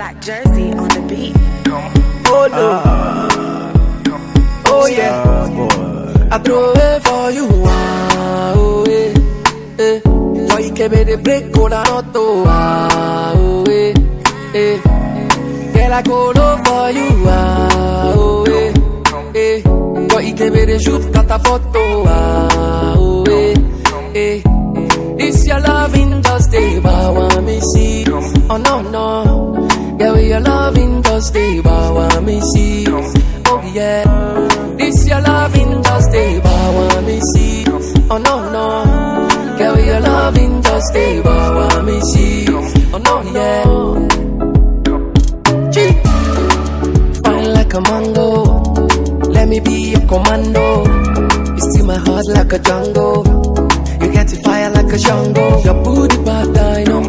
Black jersey on the beat. Oh no. Oh yeah. I throw it for you. Ah, oh eh. eh. Joy ikebe dey break kola not to. Ah, oh eh. eh. Girl I go low for you. Ah, oh eh. eh. Joy ikebe dey shoot catapult. Oh, ah, oh eh. eh. This your loving just stay by want me see. Oh no no, yeah we your loving just stay by want me see. Oh yeah, this your loving just stay by want me see. Oh no no, yeah we your loving just stay by want me see. Oh no yeah, fine like a mango. Let me be a commando. You steal my heart like a Django. You get the fire like a Shango. Your booty bad, I know.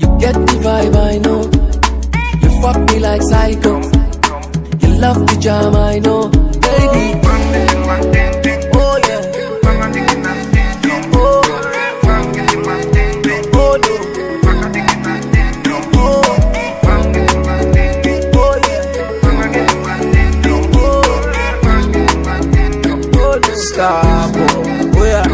You get the vibe, I know. Psycho. You love the jam, I know. Baby. Oh yeah. Oh. Yeah.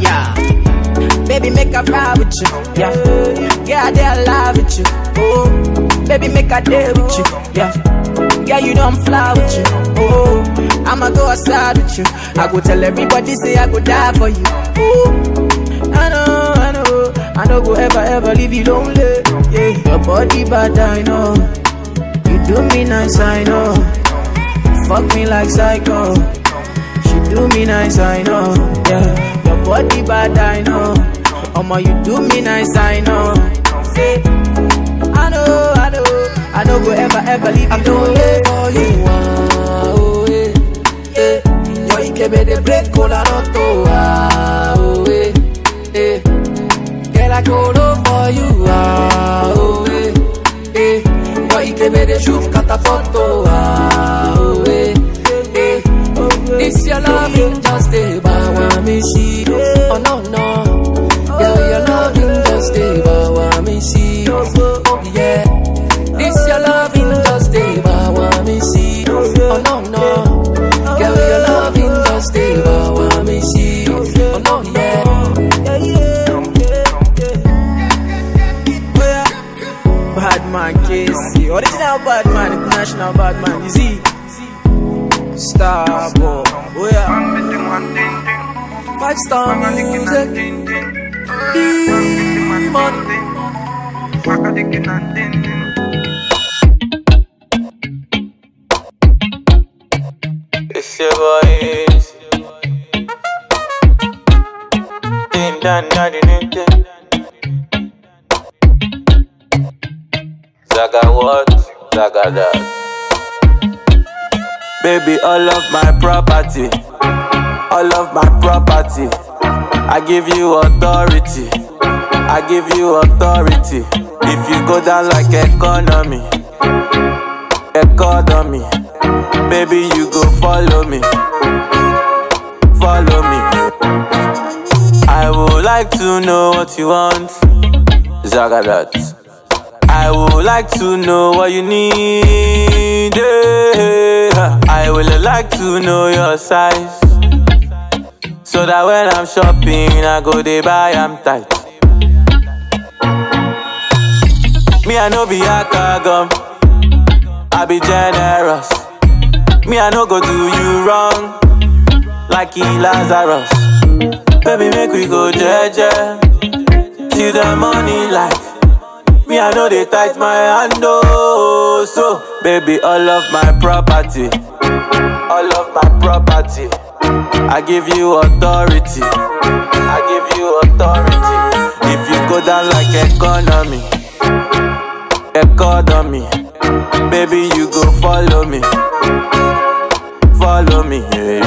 Yeah. Baby, make a ride with you. Yeah. Yeah, they alive with you. Oh. Baby, make a day with you. Yeah. Yeah, you I'm fly with you. Oh. I'ma go outside with you. I go tell everybody, say I go die for you. Oh. I know, I know. I know go ever, ever leave you lonely. Yeah. Your body bad, I know. You do me nice, I know. Fuck me like psycho. She do me nice, I know. Yeah, your body bad, I know. Omo, you do me nice, I know. Say, I know, I know, go ever, ever leave I you do lonely. it for you. Oh, eh, eh. Your ikebe dey break kola not to. Ah, international bad man. You see? Star boy. Oh, yeah. Five star music, demon. It's your boy Easy. Ding dang ding ding. Zaga what? Zaga that. Baby, all of my property, all of my property. I give you authority, I give you authority. If you go down like economy, economy, baby, you go follow me, follow me. I would like to know what you want, Zagadat. I would like to know what you need. I would like to know your size. So that when I'm shopping, I go they buy, I'm tight. Me, I know be a gum. I be generous. Me, I no go do you wrong. Like he Lazarus. Baby, make we go jeje. Till the money light. Me, I know they tight my hand, oh. So, baby, all of my property, all of my property, I give you authority, I give you authority. If you go down like economy, economy, baby, you go follow me, follow me, yeah,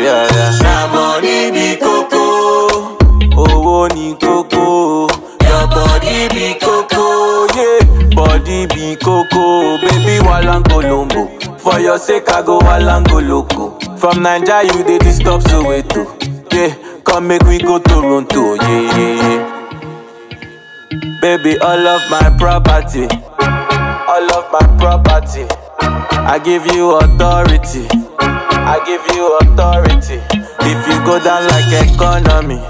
yeah, yeah. Na money be coco, owó ni kókó. Body be coco, baby walango lombo. For your sake, I go walango loco. From Naija, you dey disturb Soweto, yeah. Come make we go Toronto, yeah, yeah, yeah. Baby, all of my property, all of my property. I give you authority. I give you authority. If you go down like economy,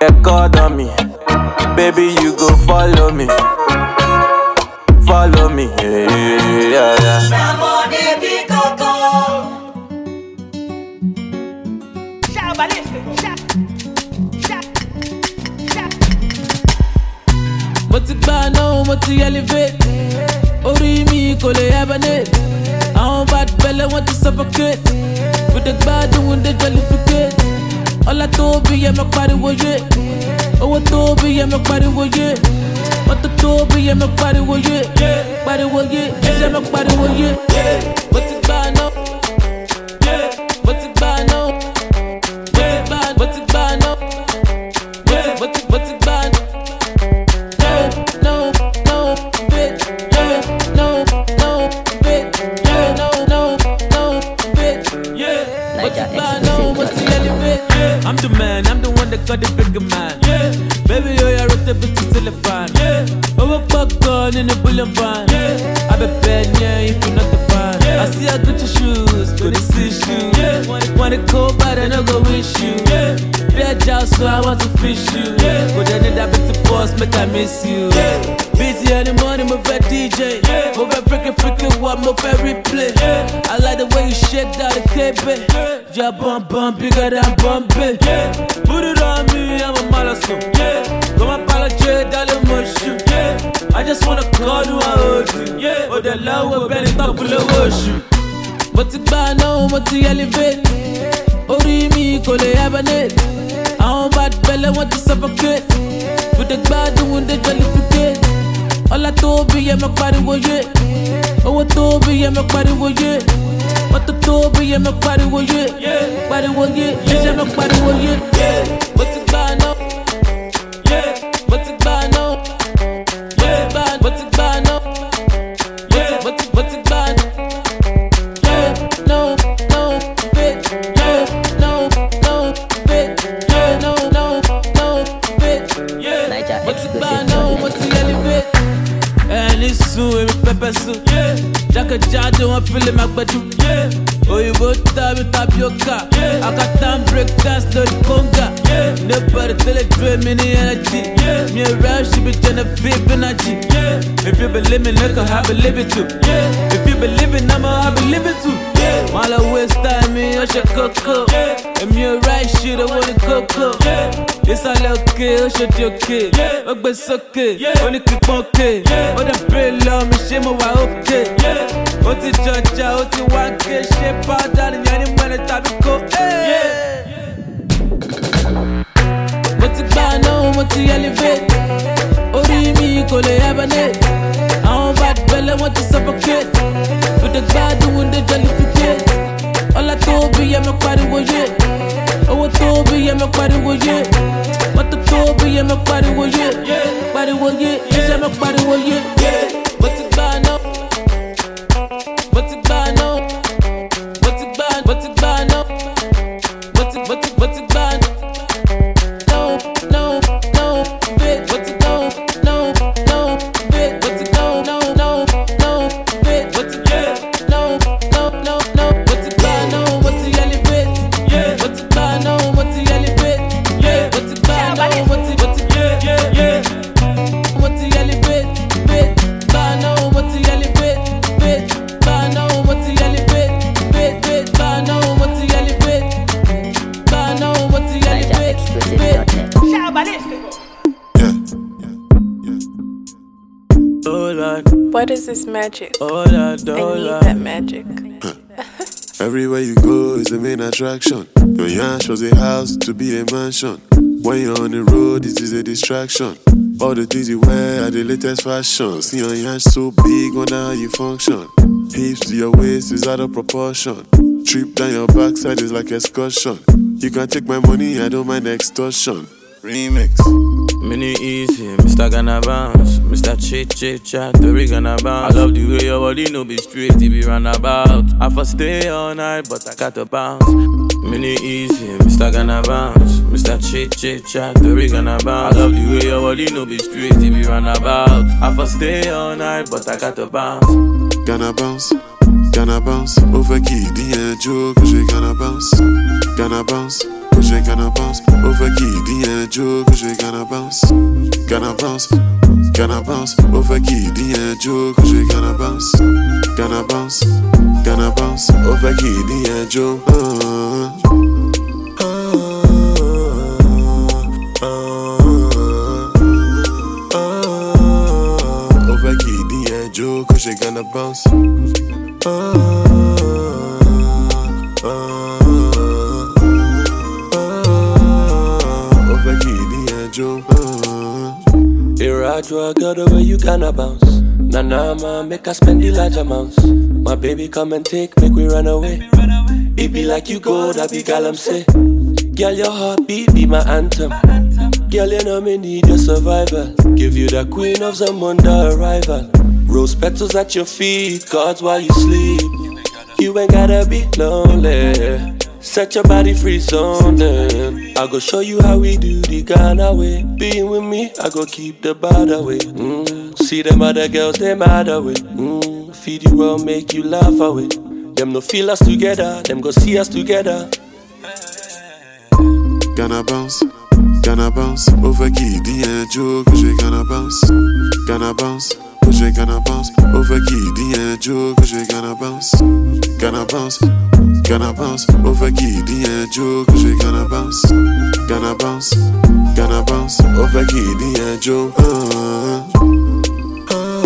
economy, baby, you go follow me. Follow me, yeah, yeah, yeah. mo ti gbà náà mo ti elevate orí mi kò lè hibernate bad belle wọn ti suffocate we dey gbádùn dey jollificate ọlá tó bí yẹ yé owó tó bí yẹ yé mọ́tò tó bí yẹ mọ pariwo yé pariwo yé ẹsẹ̀ mọ pariwo yé mo ti gbà náà mo what you buy, what you elevate. Yeah, I'm the man, I'm the one that got the bigger man. Yeah, baby, yo, you're a little bit to telephone. Yeah, oh, over popcorn in the bullion van. Yeah, I be bad, yeah, if you're not the fan. Yeah, I see I got your shoes, go to see shoes. Yeah, wanna go, but I no go wish you. Yeah, be a job, so I want to fish you. Yeah, but then that bit to boss, make I miss you. Yeah, busy in the morning, move a DJ. Yeah, move a freaking freaking what, move a replay. Yeah, I like the way you shake cape. Yeah, bum bum bigger than Bombay. Yeah, put it on me, I'm a malasso. Yeah, come on, apologize, darling, mushu. Yeah, I just wanna call you, I hold. Yeah, oh, the love will be the top of the ocean. mo ti mo ti elevate bad wọn ti suffocate we dey gbádùn dey jollificate ọlá tó bí yẹ mọ pariwo yé owó tó bí yẹ yé mọ́tò tó bí yẹ mọ pariwo yé pariwo yé iṣẹ́ mọ pariwo nigga, I believe it too. Yeah. If you believe it, I'ma I believe it too. While I waste time, me, I should coco. Èmi ò right shit, i want to go owó ní kókó. Ìsàlẹ̀ òkè, ó ṣe di òkè. Ó gbé sókè, ó ní kíkpọ́n òkè. Ó dẹ̀ bèrè lọ mi, ṣé mo wà òkè? Ó ti jọjà, ó ti wá ké. Ṣé pàdà nìyẹn ní mẹ́rin tàbí kó? Mo ti gbà náà, mo ti elevate. Orí mi kò lè. Àwọn belle wọ́n ti suffocate. We dey gbádùn, we dey jollificate. Ọlá tó bí yẹ mọ pariwo yé. Owó tó bí yẹ mọ pariwo yé. Mọ́tò tó bí yẹ mọ pariwo yé. Pariwo yé, iṣẹ́ mọ pariwo yé. Mo ti gbà Lord, What is this magic? oh Lord, I oh need Lord. that magic. Everywhere you go is the main attraction. Your yash was a house to be a mansion. When you're on the road, it is a distraction. All the things you wear are the latest fashion. See your yash so big, wonder how you function. Hips to your waist is out of proportion. Trip down your backside is like excursion. You can take my money, I don't mind extortion. Remix. Mini easy, Mr. Gonna bounce, Mr. Chit Chit Chat, the rig gonna bounce. I love the way your body no be straight, it be run about. I for stay all night, but I got to bounce. Mini easy, Mr. Gonna bounce, Mr. Chit Chit Chat, the we gonna bounce. I love the way your body no be straight, if you run about. I for stay all night, but I got to bounce. Gonna bounce, gonna bounce. Ó fẹ́ kí ìdíyẹn jó kó ṣe gonna bounce. Gonna bounce, kó ṣe gonna bounce. Ó fẹ́ kí ìdíyẹn jó kó ṣe gonna bounce. Gonna bounce, gonna bounce. Ó fẹ́ kí ìdíyẹn jó kó ṣe gonna bounce. Gonna bounce, gonna bounce. Ó fẹ́ kí ìdíyẹn jó. Ah, ah, ah, ah. Ó fẹ́ kí ìdíyẹn jó kó ṣe gonna bounce. I got the way you gonna bounce. Nah, nah, man, make I spend the large amounts. My baby, come and take, make we run away. It be like you go, that be gal, I'm say. Girl, your heartbeat be my anthem. Girl, you know me need your survival. Give you the queen of under arrival. Rose petals at your feet, cards while you sleep. You ain't gotta be lonely. Set your body free something. I go show you how we do the Ghana way. Being with me, I go keep the bad away. Mm. See them other girls, they mad away. Mm. Feed you well, make you laugh away. Them no feel us together, them go see us together. Gonna bounce, gonna bounce. Ó fẹ́ kí ìdíyẹn jó kó ṣe gonna bounce. Gonna bounce, kó ṣe gonna bounce. Ó fẹ́ kí ìdíyẹn jó kó ṣe gonna bounce. Gonna bounce, gonna bounce. Ó fẹ́ kí ìdíyẹn jó kó ṣe gonna bounce. Gonna bounce, gonna bounce. Ó fẹ́ kí ìdíyẹn jó. Ah, ah,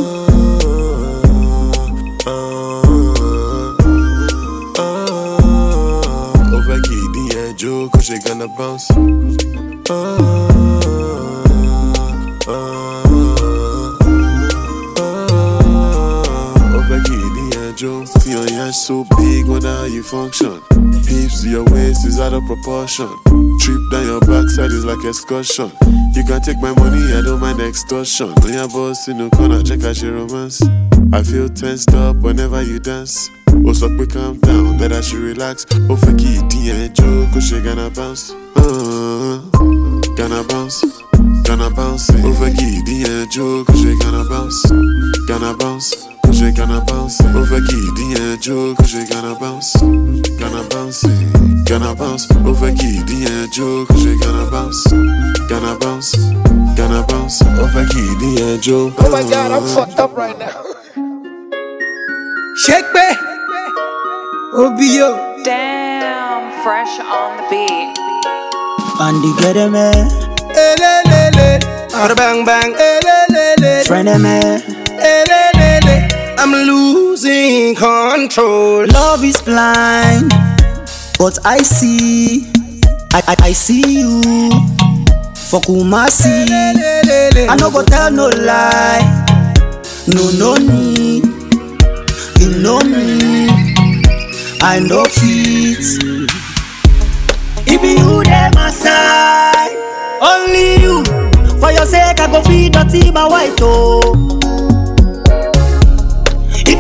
ah, ah. Ó fẹ́ kí ìdíyẹn jó kó ṣe gonna bounce. The Joe. Your yash so big, wonder how you function. Hips to your waist is out of proportion. Trip down your backside is like excursion. You can take my money, I don't mind extortion. When your boss in the corner, check out your romance. I feel tensed up whenever you dance. Oh, so quick, calm down, that I should relax. Oh, for key, Joe, cause she gonna bounce. Uh, gonna bounce. Gonna bounce, over key, Joe, cause she gonna bounce. Gonna bounce, cause she gonna bounce. Over key, Joe, cause she gonna bounce. Gonna bounce, gonna bounce. Over key, Joe, cause she gonna bounce. Gonna bounce, gonna bounce. Over key, Joe. Oh my god, I'm fucked up right now. Shake me. Obio. Damn, fresh on the beat. Andy get him? Elelele. Ada bang bang. Elelele. Friend him? Elelele. I'm losing control. Love is blind, but I see, I, I, I see you. For Kumasi, I no go tell no lie. No, no need. You know me. I know fit. My white oh.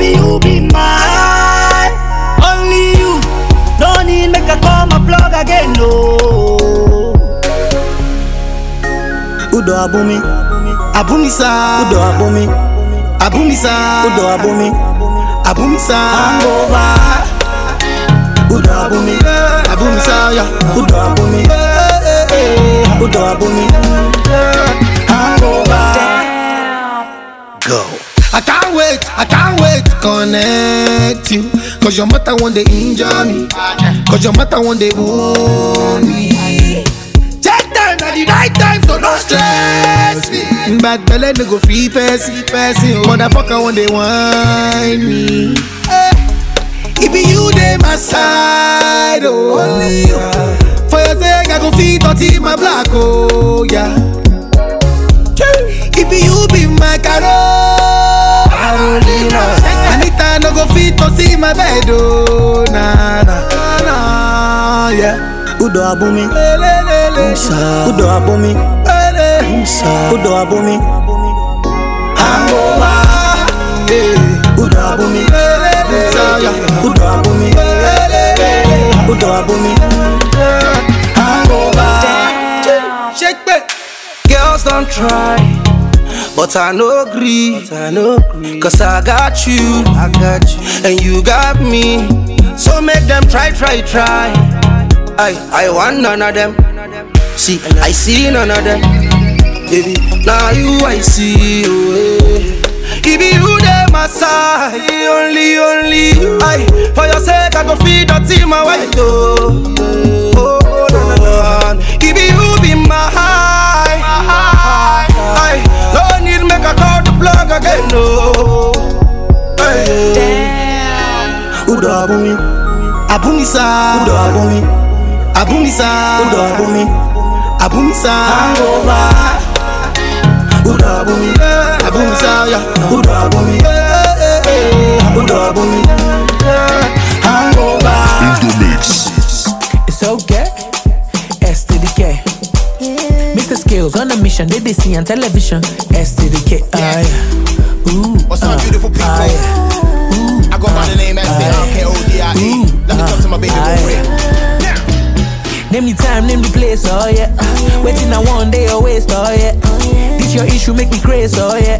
Be you be mine. Only you. No need make I call my plug again, no. Udo abumi, Abumisa. Udo abumi, Abumisa. Udo abumi, Abumisa. hangover. Udo abumi, Abumisa. Yeah. Udo abumi, Udo abumi, hangover. Go. I can't wait, I can't wait to connect you. Cause your mother one day injure me. Cause your mother one day wound me. Check time at the right time, so don't stress me. Bad belly no go free person, person. Motherfucker one day whine me. Eh, It you dey my side, oh. Only you. For your sake, I go feed dirty my black, oh yeah. see my bed, oh, na na na, yeah. Udo abumi, Musa. Udo abumi, Musa. Udo abumi, Hangover, yeah. Udo abumi, Musa, yeah. Udo abumi, Udo abumi, Hangover. Shake, it, girls don't try. But I no agree, I. Cause I got you, I got you, and you got me. So make them try, try, try. I, I want none of them. See, I see none of them. Baby, now you I see you. eh. It be you there, my side. Only, only you. I, for your sake, I go feed the team my oh. Oh, Abumisa Udo abumi Abumisa Udo abumi Abumisa Hangover Udo abumi Abumisa ya Udo abumi Udo abumi Hangover It's okay. S to the K. Mr. Skills on a mission, they they see on television. S to the K. Ah, yeah. Ooh. What's up, uh, beautiful people? ah, yeah. I go by the name S-A-R-K-O-D-I-E. Let me talk to my baby real. Name the time, name the place, oh yeah. Waiting on one day or waste, oh yeah. This your issue, make me crazy, oh yeah.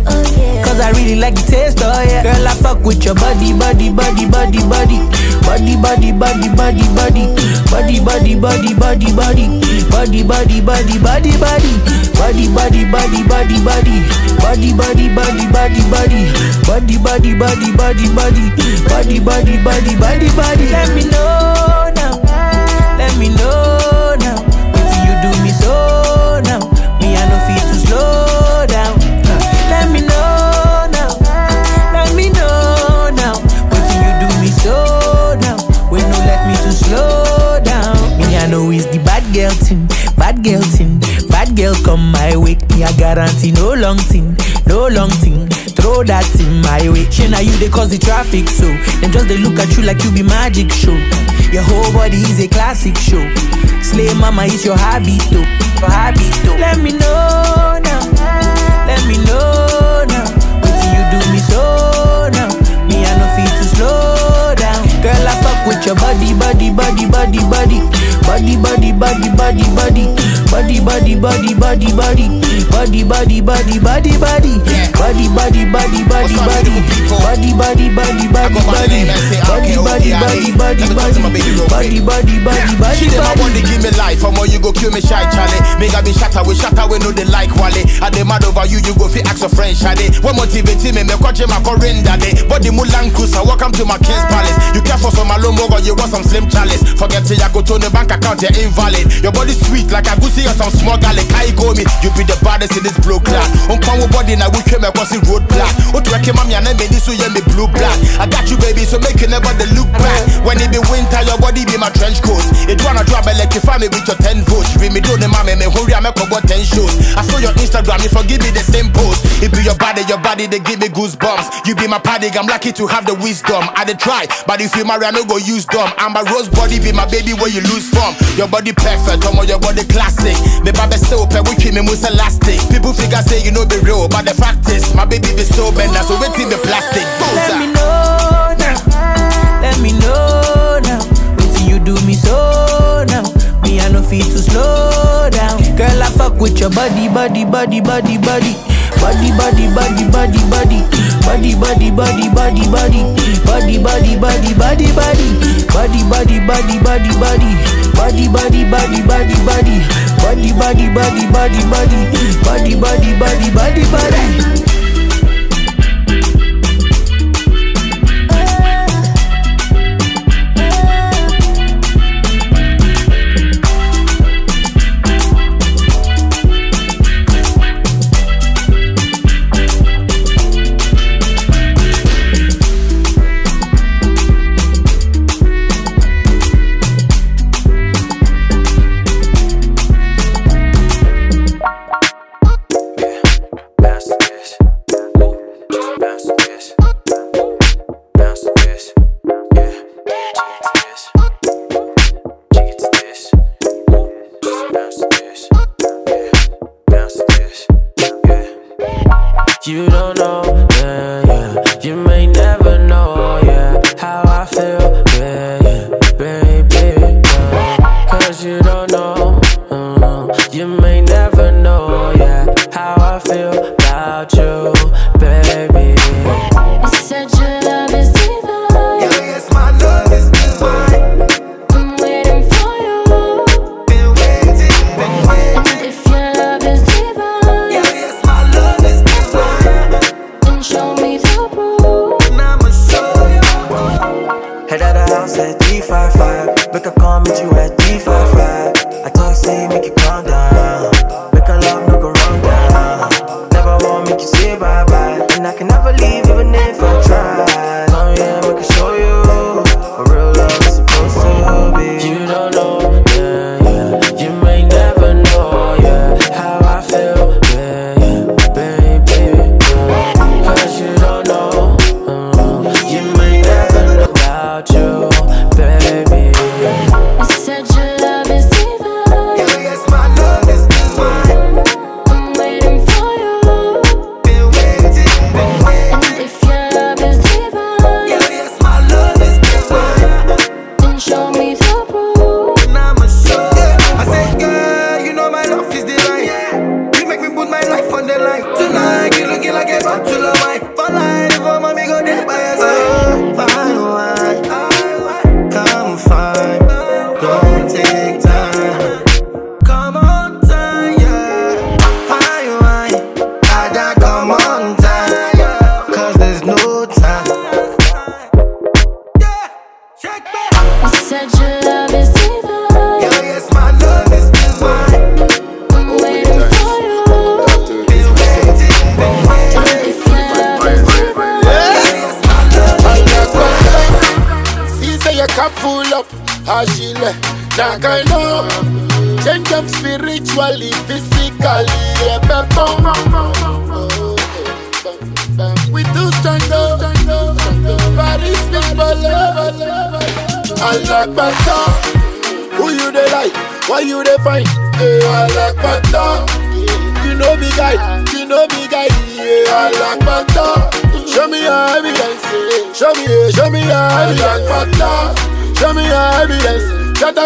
Cause I really like the taste, oh yeah. Girl, I fuck with your body, body, body, body, body. Body, body, body, body, body. Body, body, body, body, body. Body, body, body, body, body. Body, body, body, body, body. Body, body, body, body, body. Body, body, body, body, body. Body, body, body, body, body. Let me know now. Let me know now. Wetin you do me so now? Me I no fit to slow down. Let me know now. Let me know now. Wetin you do me so now? When no let me to slow down. Me I know it's the bad girl thing, bad girl thing. Bad girl come my way. Me I guarantee no long thing, no long thing. Throw that in my way. Shey na you they cause the traffic so. Them just they look at you like you be magic show. Your whole body is a classic show. Slay mama is your habit though. Your habit though. Let me know now. Let me know now. Wetin you do me so now? Me I no fit to slow down. Girl I fuck with your body, body, body, body, body. Body, body, body, body, body. Body, body, body, body, body. Body, body, body, body, body. Body, body, body, body, body. Body, body, body, body, go by the body. name, let's say, Body, body, body, body, Let me talk to my body. Body, quick. body, body, body, She I want body. to give me life, I'm you go kill me shy Charlie. Make I be shatter with shatter we know they like Wale. I dey mad over you, you go fi ask your friend Shade. What motivate me, me kwache my correnda day. Body mulan cruiser, welcome to my king's palace. You care for some alone you want some slim chalice. Forget to go to the bank account, you're invalid. Your body sweet like a goosey or some small garlic. Kai go me, you be the baddest in this blue clad. On power body now we came across the road black. Reckon mommy and I this so yeah me blue black. I got you baby, so make you never the look back. When it be winter, your body be my trench coat. It wanna drop electrify me with your 10 votes. Read me do the mommy, me hurry, I make about 10 shows. I saw your Instagram, you forgive me the same post. It be your body, your body, they give me goosebumps. You be my paddy, I'm lucky to have the wisdom. I dey try, but if you marry, I no go use dumb. And my rose body be my baby where you lose from. Your body perfect, um, your body classic. Me baby so pe we keep me most elastic. People figure say you know be real, but the fact is my baby be so bender, so wait till the plastic. Let me know now. Let me know now. Wetin you do me so now? No fit to slow down. Girl I fuck with your body, body, body, body, body. Body, body, body, body, body. Body, body, body, body, body. Body, body, body, body, body. Body, body, body, body, body. Body, body, body, body, body. Body, body, body, body, body. Body, body, body, body, body. vibe.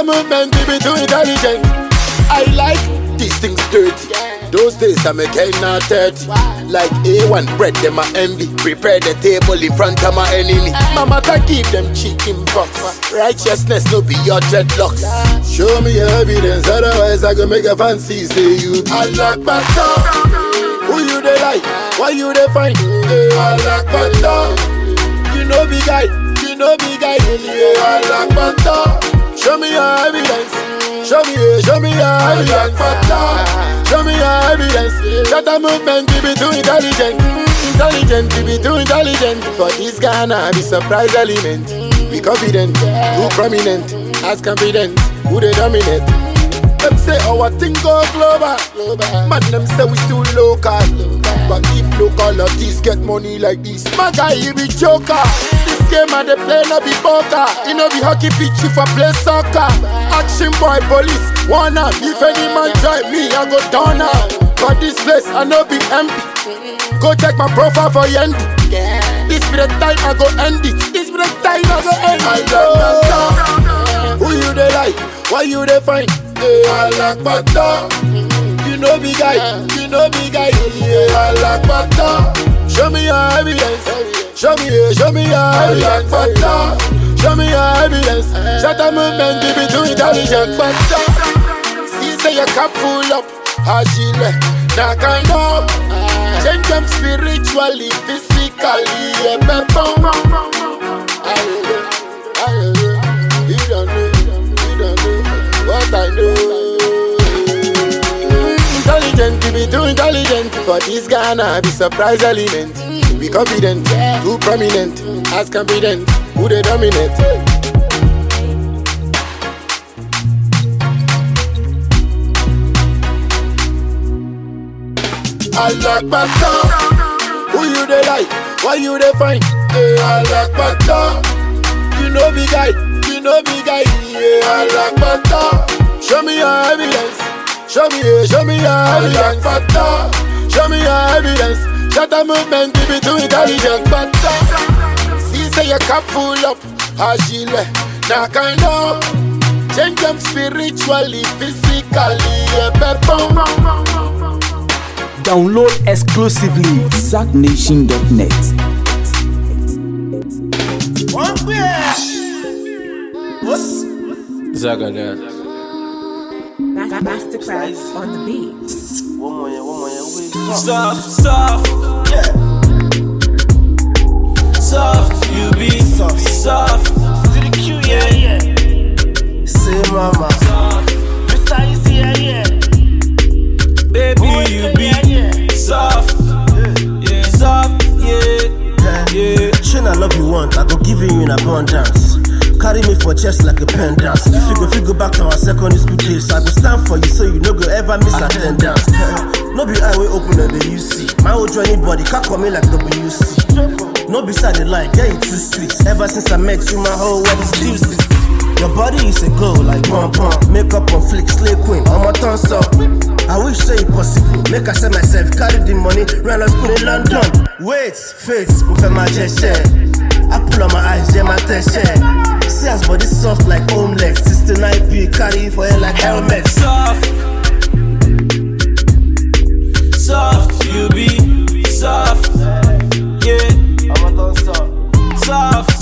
Movement, be too intelligent. I like these things dirty. Those days I make not 30. Like A1 bread, them my envy. Prepare the table in front of my enemy. Mama, ta give them chicken pox. Righteousness no be your dreadlocks. Show me your evidence, otherwise I go make a fancy say you be. I like Bata. Who you they like? Why you they find? Yeah, I like Bata. You know big guy, you know big guy. Yeah, I like Bata. Show me your evidence. Show me, eh, show me your evidence. Show me your evidence. Shut a movement, be too intelligent. Intelligent, to be too intelligent. For this Ghana, be surprise element. Be confident, too prominent. As confident, who they dominate. Them say our thing go global. Man, them say we still local. But if local artists get money like this, my guy he be joker. Game and they play no be poker. It no be hockey pitch if I play soccer. Action boy police, one up. If any man try me, I go down now. But this place, I no be empty. Go check my profile for Yendi. This be the time I go end it. This be the time I go end it. Who you they like? Why you they find? Eh, hey, I like Bata. You know big guy, you know big guy. Yeah, I like Bata. Show me your evidence. Show me, eh, show me your evidence. Bata. Show me your evidence. Shut a movement, give it too intelligent. Bata. Uh, see, say your cup full up. Ah, Ashile, now I know. Ah, change them spiritually, physically. Yeah, bam, uh, You don't know, you don't know what I know. Be too intelligent. For this Ghana, be surprise element. Be confident, too prominent. As confident, who they dominate. I like Bata. Who you they like? Why you they find? Eh, hey, I like Bata. You know big guy, you know big guy. Yeah, I like Bata. Show me your evidence. Show me, show me your evidence. Bata. Show me your evidence. Shut a movement, be too intelligent. Bata. See, say your cup full up. Agile, now I know. Change them spiritually, physically. Yeah, bam. Download exclusively ZackNation.net. Zagadat. Masterclass on the beat. Soft, soft, yeah. Soft, you be soft, soft. To the Q, yeah, yeah. Say mama. Soft, Mr. Easy, yeah, yeah. baby, you be soft, yeah, soft. kind of love you want, I go give you in abundance. Carry me for chest like a pendant. If you go, if you go back to our secondary school days, I go stand for you so you no go ever miss attendance. no be eye way open at the UC. My old join anybody, can't call me like WC. No beside the line, yeah, you too sweet. Ever since I met you, my whole world is juicy. Your body is a glow like pom pom. Makeup on flick, slay queen, I'm a thumbs up. I wish say it possible. Make I sell myself, carry the money, run a school in London. Wait, face, with my share. I pull on my eyes, yeah, my share. See as body soft like homeless. 69p, carry it for you like helmet. Soft, soft, you be soft, yeah. I'm a thumbs. Soft, soft,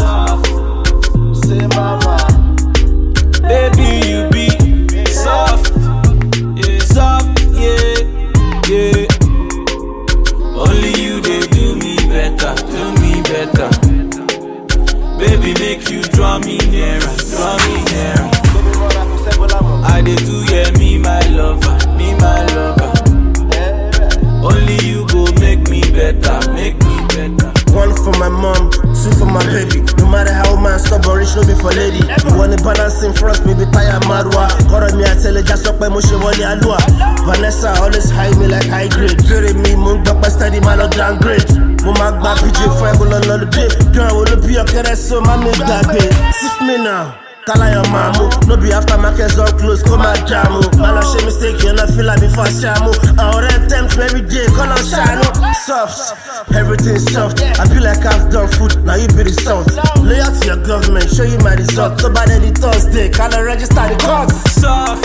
just up my motion, alua. Vanessa always high me like high grade. Bury me, moon, but study my love downgrade. Mo ma gba PJ fún ẹ kó lọ lọ lóde. Wo ló bí ọkẹrẹ so má mi gbàgbé. Sif me now. Kala your mamu, no be after markets on close, come and jamu. Man, I shame mistake, you not feel like before. I already tempt every day, call on shanu. Soft, everything soft. I feel like I've done food, now you be the salt. Loyal to your government, show you my result. So by the Thursday, can I register the courts? Soft,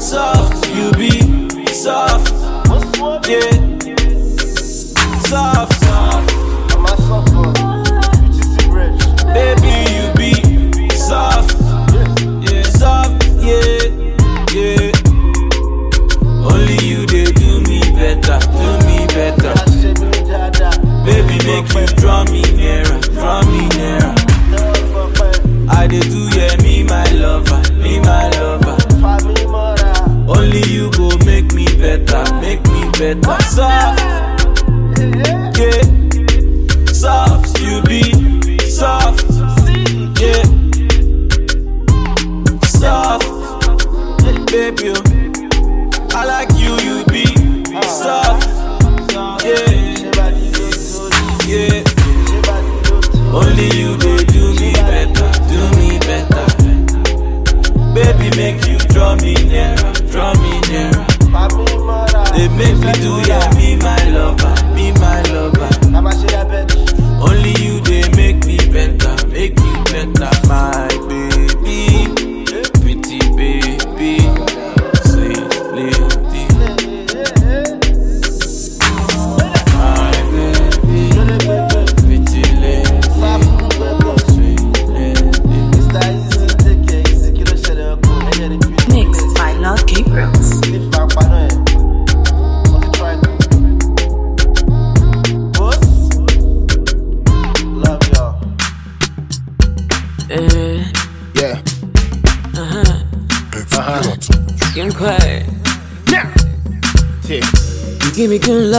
soft, you be soft, yeah. Soft, soft, I'm a soft one. You just ain't rich, baby,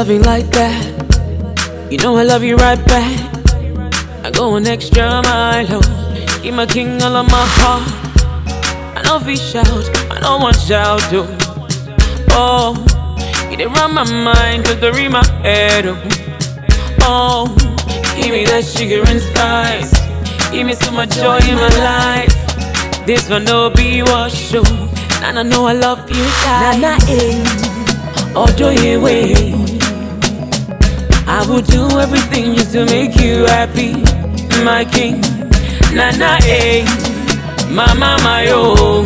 loving like that. You know I love you right back. I go an extra mile. Oh. Keep my king all of my heart. I know if he shout, I know one shout too. Oh, you did run my mind, took the read my head. Oh, oh, give me that sugar and spice. Give me so much joy in my life. This one no be what show. And I know I love you. Nana, eh. Ojo way. I will do everything just to make you happy, my king. Nana, eh. Mama, my own.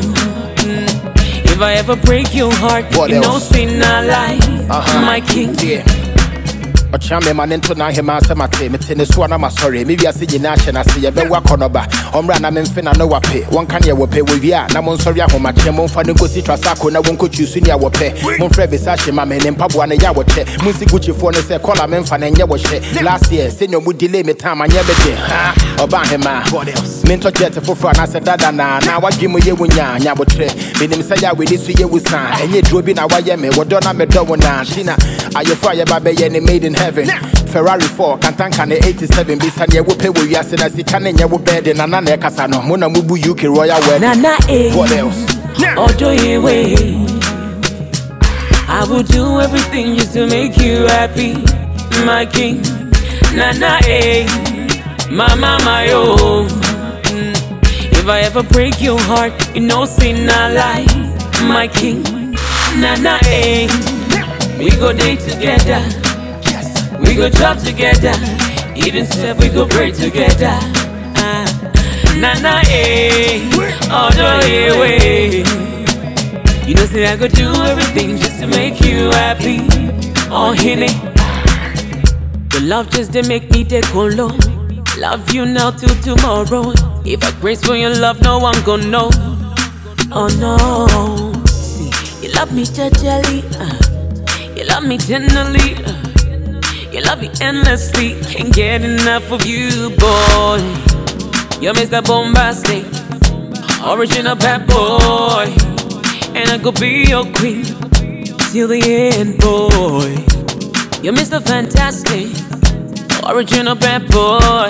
If I ever break your heart, What you know, else? sin I lie, Uh-huh. my king. Yeah. ɔkyea me ma ne nto na ahema asɛm ate mete ne soa na masɔre me wiase nyinaa hyɛ no ase yɛbɛwo akɔnɔba ɔmmra na memfe na no wape wɔnka neɛ wɔpɛ wɔwie a na monsɔre ahomakyeɛ momfa no nkɔsi trasako na wɔnkɔtwiw so nea wɔpɛ momfrɛ bisa hye ma me ne mpaboa no yɛ wɔkyɛ monsi gukyifoɔ no sɛ kɔla memfa no ɛnyɛ wɔhyɛ last year sɛnea ɔmu delay me time anyɛ de ha ɔba ahema mentɔ jet foforɔ anaasɛ dada naa na. Wadwe mu yɛ wo nyaa nyabotrɛ menim sɛ yɛ a w'ani so yɛ wo saa ɛnyɛ duro bi na wayɛ me wɔdɔ na medɔ wo naa nti na ayɛfo a yɛba bɛyɛ ne made in heaven? Ferrari 4, Kantanka ne 87, bisa ne wo pe wo wiase na sika ne nye wo bed na na na kasa no. Mo na mubu UK Royal. Nana. What else? I will do everything just to make you happy, my king. Nana eh. Mama my oh. If I ever break your heart, you know say not lie, my king. Nana eh. We go day together. Yes, We go job together. Even if we go pray together. Nana eh. Odo yewe. You know, say I could do everything just to make you happy. Oh, Henny. The love just to make me take on low. Love you now till tomorrow. If I grace for your love, no one gonna know. Oh no. See, you love me jejely. Uh, you love me tenderly. Uh, you love me endlessly. Can't get enough of you, boy. You're Mr. Bombastic. Original bad boy. And I could be your queen till the end, boy. You're Mr. Fantastic, original bad boy.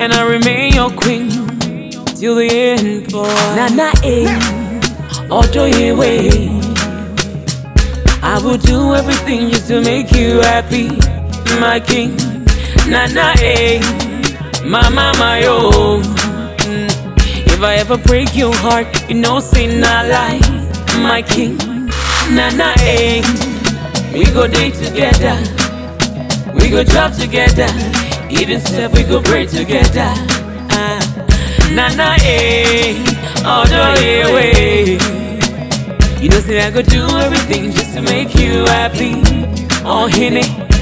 And I remain your queen till the end, boy. Nana, eh, Odo yewe. I will do everything just to make you happy, my king. Nana, eh, mama, my own. Mm. If I ever break your heart, you know, say not lie, my king. Nana, eh. We go day together. We go job together. Even if we go pray together. Ah. Nana, eh. Oh, no, eh, way. You know, say I go do everything just to make you happy. Oh, Henny.